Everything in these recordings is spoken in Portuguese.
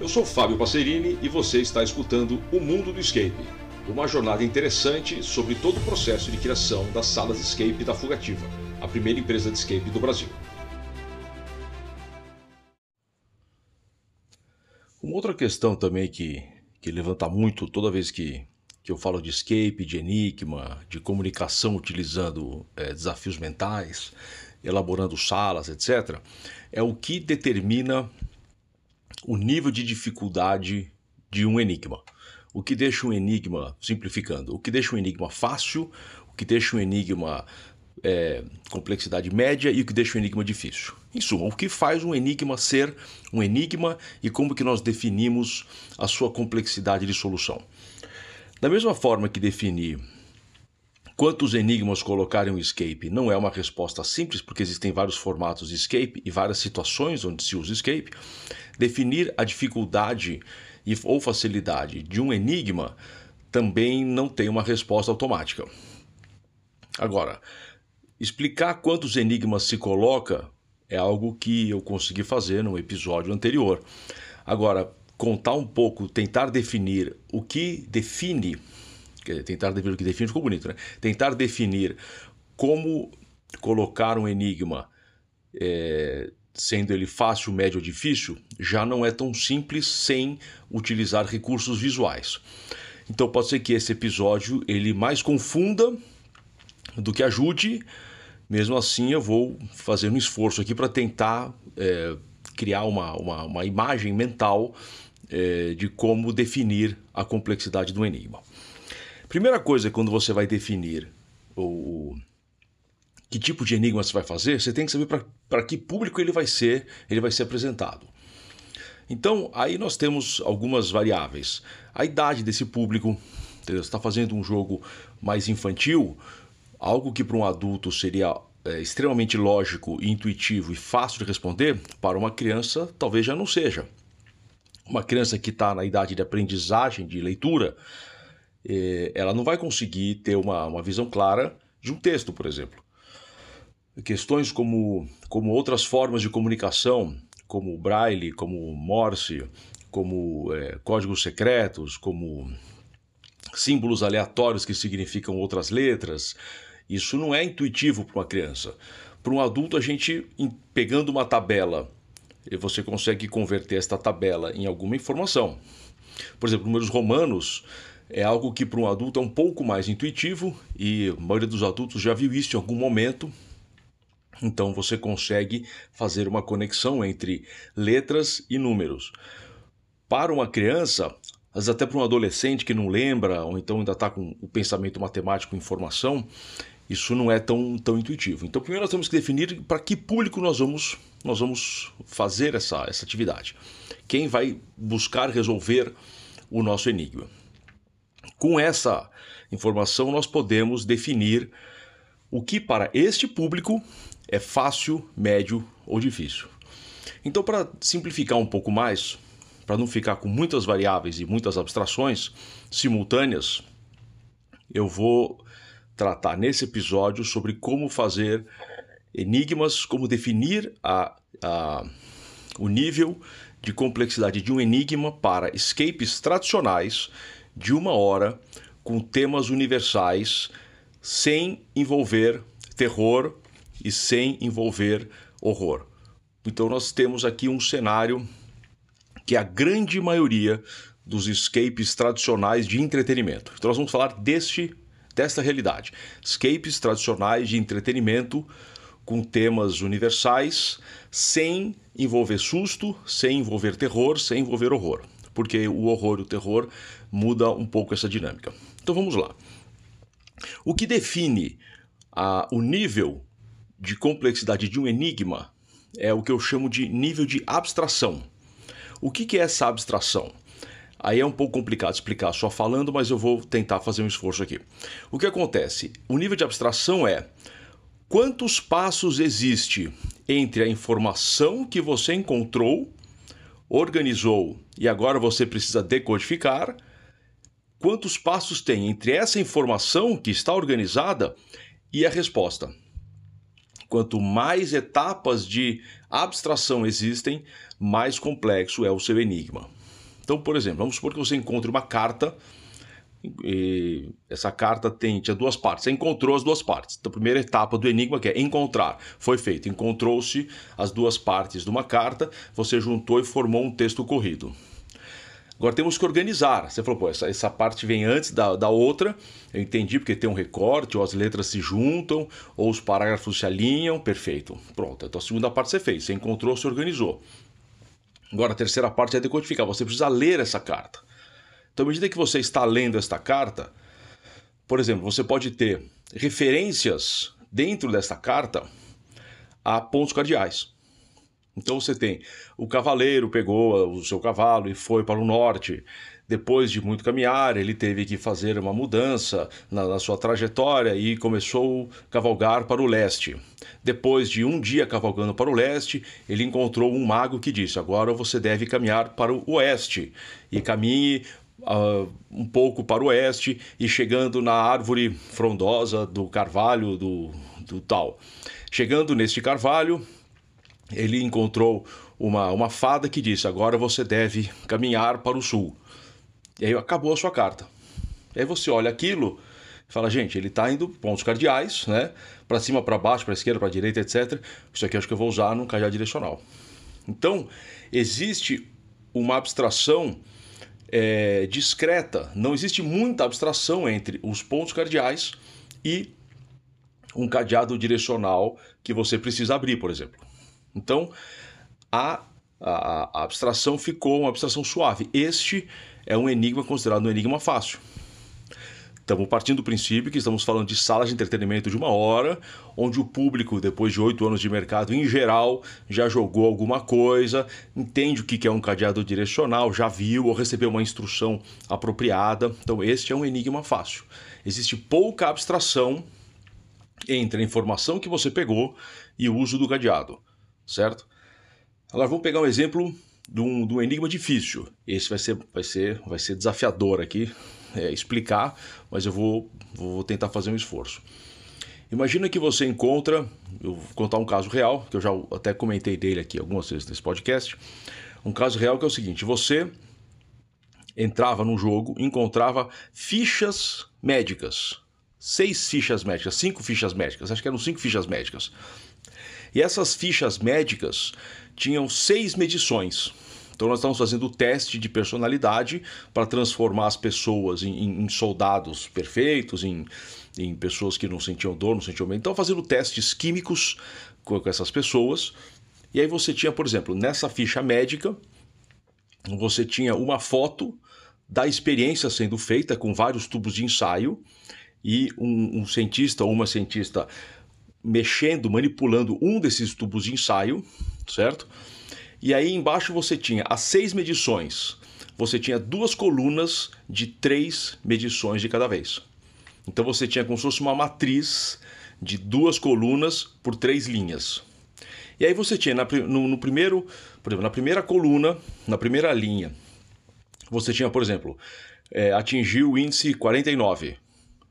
Eu sou Fábio Passerini e você está escutando O Mundo do Escape, uma jornada interessante sobre todo o processo de criação das salas escape da Fugativa, a primeira empresa de escape do Brasil. Uma outra questão também que, que levanta muito toda vez que, que eu falo de escape, de enigma, de comunicação utilizando é, desafios mentais, elaborando salas, etc., é o que determina o nível de dificuldade de um enigma. O que deixa um enigma, simplificando, o que deixa um enigma fácil, o que deixa um enigma é, complexidade média e o que deixa um enigma difícil. Em suma, o que faz um enigma ser um enigma e como que nós definimos a sua complexidade de solução. Da mesma forma que definir quantos enigmas colocar em um escape não é uma resposta simples, porque existem vários formatos de escape e várias situações onde se usa escape, definir a dificuldade ou facilidade de um enigma também não tem uma resposta automática. Agora, explicar quantos enigmas se coloca é algo que eu consegui fazer no episódio anterior. Agora, contar um pouco, tentar definir o que define, tentar definir o que define ficou bonito, né? Tentar definir como colocar um enigma é, sendo ele fácil, médio ou difícil, já não é tão simples sem utilizar recursos visuais. Então pode ser que esse episódio ele mais confunda do que ajude. Mesmo assim, eu vou fazer um esforço aqui para tentar é, criar uma, uma, uma, imagem mental é, de como definir a complexidade do enigma. Primeira coisa, quando você vai definir o, que tipo de enigma você vai fazer, você tem que saber para que público ele vai ser, ele vai ser apresentado. Então, aí nós temos algumas variáveis. A idade desse público, entendeu? Você está fazendo um jogo mais infantil, algo que para um adulto seria é, extremamente lógico, intuitivo e fácil de responder, para uma criança talvez já não seja. Uma criança que está na idade de aprendizagem, de leitura, é, ela não vai conseguir ter uma, uma visão clara de um texto, por exemplo questões como, como outras formas de comunicação, como braille, como Morse, como é, códigos secretos, como símbolos aleatórios que significam outras letras. Isso não é intuitivo para uma criança. Para um adulto, a gente, pegando uma tabela, você consegue converter esta tabela em alguma informação. Por exemplo, números romanos é algo que para um adulto é um pouco mais intuitivo e a maioria dos adultos já viu isso em algum momento então você consegue fazer uma conexão entre letras e números. Para uma criança, às até para um adolescente que não lembra, ou então ainda está com o pensamento matemático em formação, isso não é tão, tão intuitivo. Então, primeiro nós temos que definir para que público nós vamos, nós vamos fazer essa, essa atividade. Quem vai buscar resolver o nosso enigma. Com essa informação, nós podemos definir o que para este público é fácil, médio ou difícil. Então, para simplificar um pouco mais, para não ficar com muitas variáveis e muitas abstrações simultâneas, eu vou tratar nesse episódio sobre como fazer enigmas, como definir a, a, o nível de complexidade de um enigma para escapes tradicionais de uma hora com temas universais sem envolver terror e sem envolver horror. Então nós temos aqui um cenário que a grande maioria dos escapes tradicionais de entretenimento. Então nós vamos falar deste desta realidade. Escapes tradicionais de entretenimento com temas universais, sem envolver susto, sem envolver terror, sem envolver horror. Porque o horror e o terror muda um pouco essa dinâmica. Então vamos lá. O que define a, o nível de complexidade de um enigma é o que eu chamo de nível de abstração. O que, que é essa abstração? Aí é um pouco complicado explicar só falando, mas eu vou tentar fazer um esforço aqui. O que acontece? O nível de abstração é quantos passos existe entre a informação que você encontrou, organizou e agora você precisa decodificar, quantos passos tem entre essa informação que está organizada e a resposta. Quanto mais etapas de abstração existem, mais complexo é o seu enigma. Então, por exemplo, vamos supor que você encontre uma carta essa carta tem, tinha duas partes. Você encontrou as duas partes. Então, a primeira etapa do enigma que é encontrar. Foi feito. Encontrou-se as duas partes de uma carta, você juntou e formou um texto corrido. Agora temos que organizar. Você falou, pô, essa, essa parte vem antes da, da outra. Eu entendi porque tem um recorte, ou as letras se juntam, ou os parágrafos se alinham. Perfeito. Pronto. Então a segunda parte você fez. Você encontrou, se organizou. Agora a terceira parte é decodificar. Você precisa ler essa carta. Então, à medida que você está lendo esta carta, por exemplo, você pode ter referências dentro desta carta a pontos cardeais. Então você tem o cavaleiro pegou o seu cavalo e foi para o norte. Depois de muito caminhar, ele teve que fazer uma mudança na, na, sua trajetória e começou a cavalgar para o leste. Depois de um dia cavalgando para o leste, ele encontrou um mago que disse: Agora você deve caminhar para o oeste e caminhe uh, um pouco para o oeste e chegando na árvore frondosa do carvalho do, do tal. Chegando neste carvalho, ele encontrou uma, uma fada que disse: Agora você deve caminhar para o sul. E aí acabou a sua carta. E aí você olha aquilo e fala: Gente, ele está indo pontos cardeais, né? Para cima, para baixo, para esquerda, para direita, etc. Isso aqui acho que eu vou usar num cajado direcional. Então, existe uma abstração é, discreta, não existe muita abstração entre os pontos cardeais e um cadeado direcional que você precisa abrir, por exemplo. Então, a, a, a abstração ficou uma abstração suave. Este é um enigma considerado um enigma fácil. Estamos partindo do princípio que estamos falando de salas de entretenimento de uma hora, onde o público, depois de oito anos de mercado, em geral, já jogou alguma coisa, entende o que é um cadeado direcional, já viu ou recebeu uma instrução apropriada. Então, este é um enigma fácil. Existe pouca abstração entre a informação que você pegou e o uso do cadeado, certo? Agora vamos pegar um exemplo de um, de um enigma difícil. Esse vai ser, vai ser, vai ser desafiador aqui, é, explicar, mas eu vou, vou tentar fazer um esforço. Imagina que você encontra, eu vou contar um caso real, que eu já até comentei dele aqui algumas vezes nesse podcast. Um caso real que é o seguinte: você entrava num jogo, encontrava fichas médicas. Seis fichas médicas, cinco fichas médicas, acho que eram cinco fichas médicas. E essas fichas médicas tinham seis medições. Então nós estamos fazendo o teste de personalidade para transformar as pessoas em, em, em soldados perfeitos, em, em, pessoas que não sentiam dor, não sentiam medo. Então fazendo testes químicos com, com essas pessoas. E aí você tinha, por exemplo, nessa ficha médica, você tinha uma foto da experiência sendo feita com vários tubos de ensaio e um, um cientista ou uma cientista mexendo, manipulando um desses tubos de ensaio, certo? E aí embaixo você tinha as seis medições. Você tinha duas colunas de três medições de cada vez. Então você tinha como se fosse uma matriz de duas colunas por três linhas. E aí você tinha na, no, no, primeiro, por exemplo, na primeira coluna, na primeira linha, você tinha, por exemplo, é, atingiu o índice 49.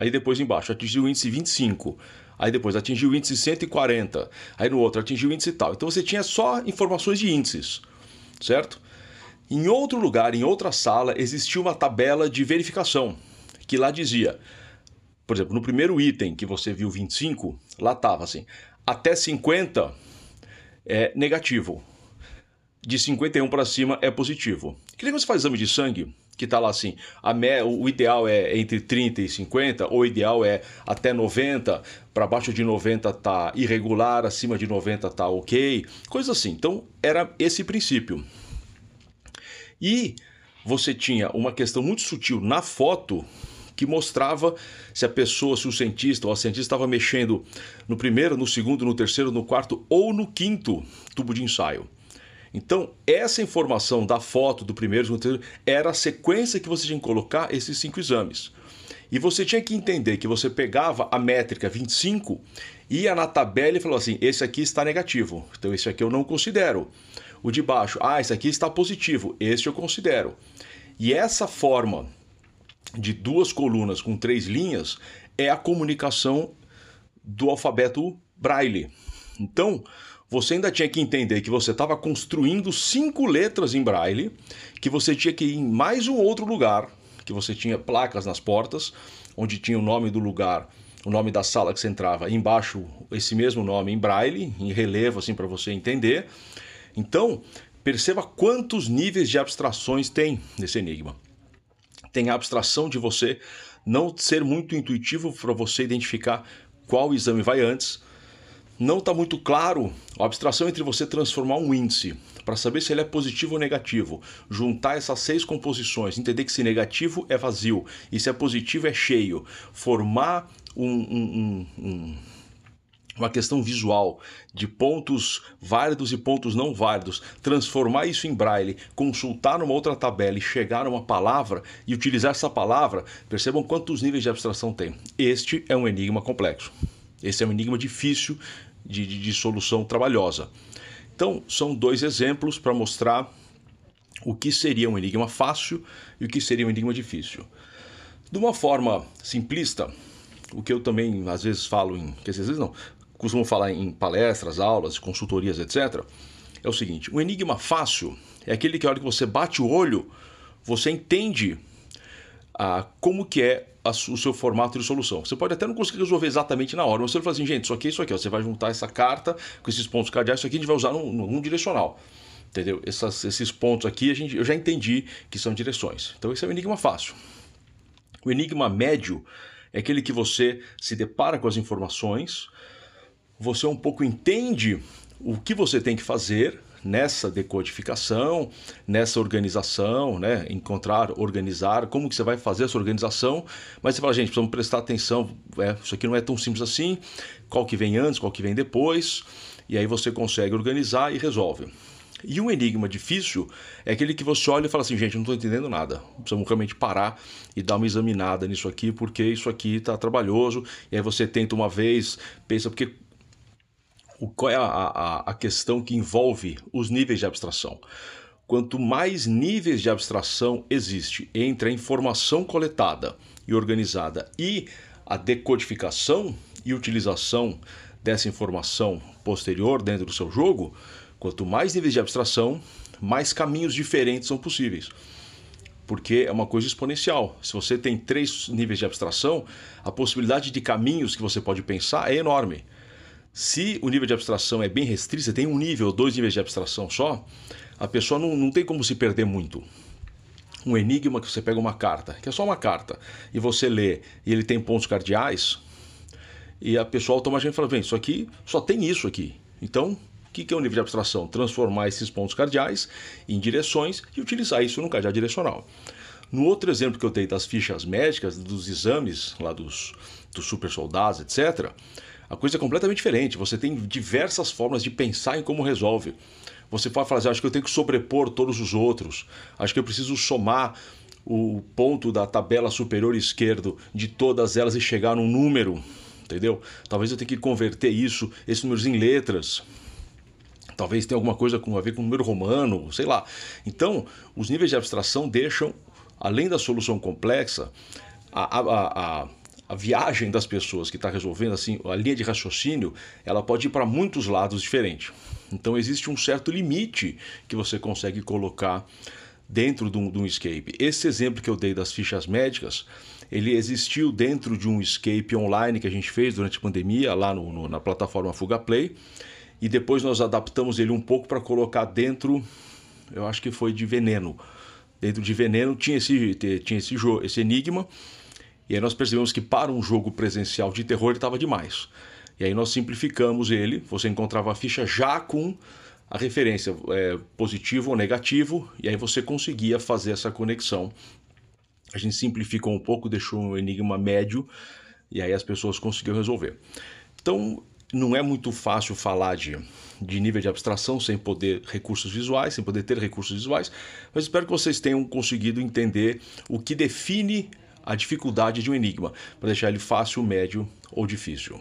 Aí depois embaixo, atingiu o índice 25 aí depois atingiu o índice 140, aí no outro atingiu o índice tal. Então você tinha só informações de índices, certo? Em outro lugar, em outra sala, existia uma tabela de verificação que lá dizia, por exemplo, no primeiro item que você viu 25, lá estava assim, até 50 é negativo, de 51 para cima é positivo. Que nem você faz exame de sangue, que está lá assim, me, o ideal é entre 30 e 50, ou o ideal é até 90, para baixo de 90 tá irregular, acima de 90 tá ok, coisa assim. Então era esse princípio. E você tinha uma questão muito sutil na foto que mostrava se a pessoa, se o cientista ou a cientista estava mexendo no primeiro, no segundo, no terceiro, no quarto ou no quinto tubo de ensaio. Então, essa informação da foto do primeiro, segundo, terceiro, era a sequência que você tinha que colocar esses cinco exames. E você tinha que entender que você pegava a métrica 25, ia na tabela e falou assim: esse aqui está negativo, então esse aqui eu não considero. O de baixo, ah, esse aqui está positivo, esse eu considero. E essa forma de duas colunas com três linhas é a comunicação do alfabeto Braille. Então, você ainda tinha que entender que você estava construindo cinco letras em braille, que você tinha que ir em mais um outro lugar, que você tinha placas nas portas, onde tinha o nome do lugar, o nome da sala que você entrava, embaixo esse mesmo nome em braille, em relevo assim para você entender. Então, perceba quantos níveis de abstrações tem nesse enigma. Tem a abstração de você não ser muito intuitivo para você identificar qual exame vai antes não está muito claro a abstração entre você transformar um índice para saber se ele é positivo ou negativo, juntar essas seis composições, entender que se negativo é vazio e se é positivo é cheio, formar um, um, um, uma questão visual de pontos válidos e pontos não válidos, transformar isso em braille, consultar numa outra tabela e chegar a uma palavra e utilizar essa palavra, percebam quantos níveis de abstração tem. Este é um enigma complexo. Esse é um enigma difícil de, de, de solução trabalhosa. Então, são dois exemplos para mostrar o que seria um enigma fácil e o que seria um enigma difícil. De uma forma simplista, o que eu também às vezes falo em. Quer dizer, às vezes não, costumo falar em palestras, aulas, consultorias, etc. É o seguinte: um enigma fácil é aquele que a hora que você bate o olho, você entende ah, como que é a, o seu formato de solução. Você pode até não conseguir resolver exatamente na hora, mas você fala assim, gente, isso aqui é isso aqui. Você vai juntar essa carta com esses pontos cardeais, isso aqui a gente vai usar num, num direcional. Entendeu? Essas, esses pontos aqui a gente, eu já entendi que são direções. Então esse é o enigma fácil. O enigma médio é aquele que você se depara com as informações, você um pouco entende o que você tem que fazer, nessa decodificação, nessa organização, né? encontrar, organizar, como que você vai fazer essa organização, mas você fala, gente, precisamos prestar atenção, é, isso aqui não é tão simples assim, qual que vem antes, qual que vem depois, e aí você consegue organizar e resolve. E um enigma difícil é aquele que você olha e fala assim, gente, não estou entendendo nada. Precisamos realmente parar e dar uma examinada nisso aqui, porque isso aqui está trabalhoso. E aí você tenta uma vez, pensa, porque o, qual é a, a, a questão que envolve os níveis de abstração. Quanto mais níveis de abstração existe entre a informação coletada e organizada e a decodificação e utilização dessa informação posterior dentro do seu jogo, quanto mais níveis de abstração, mais caminhos diferentes são possíveis. Porque é uma coisa exponencial. Se você tem três níveis de abstração, a possibilidade de caminhos que você pode pensar é enorme. Se o nível de abstração é bem restrito, você tem um nível, dois níveis de abstração só, a pessoa não, não tem como se perder muito. Um enigma que você pega uma carta, que é só uma carta, e você lê e ele tem pontos cardeais, e a pessoa automaticamente fala: bem, isso aqui só tem isso aqui. Então, o que é o nível de abstração? Transformar esses pontos cardeais em direções e utilizar isso no cardeal direcional. No outro exemplo que eu dei das fichas médicas, dos exames lá dos, dos super soldados, etc., a coisa é completamente diferente. Você tem diversas formas de pensar em como resolve. Você pode falar assim, acho que eu tenho que sobrepor todos os outros. Acho que eu preciso somar o ponto da tabela superior esquerdo de todas elas e chegar num número, entendeu? Talvez eu tenha que converter isso, esses números em letras. Talvez tenha alguma coisa com, a ver com número romano, sei lá. Então, os níveis de abstração deixam, além da solução complexa, a, a, a a viagem das pessoas que está resolvendo, assim, a linha de raciocínio, ela pode ir para muitos lados diferentes. Então existe um certo limite que você consegue colocar dentro de um, de um, escape. Esse exemplo que eu dei das fichas médicas, ele existiu dentro de um escape online que a gente fez durante a pandemia, lá no, no, na plataforma Fuga Play, e depois nós adaptamos ele um pouco para colocar dentro, eu acho que foi de Veneno. Dentro de Veneno tinha esse, tinha esse, esse enigma, e aí nós percebemos que para um jogo presencial de terror ele estava demais. E aí nós simplificamos ele, você encontrava a ficha já com a referência é, positivo ou negativo, e aí você conseguia fazer essa conexão. A gente simplificou um pouco, deixou um enigma médio, e aí as pessoas conseguiram resolver. Então, não é muito fácil falar de, de nível de abstração sem poder recursos visuais, sem poder ter recursos visuais, mas espero que vocês tenham conseguido entender o que define a dificuldade de um enigma, para deixar ele fácil, médio ou difícil.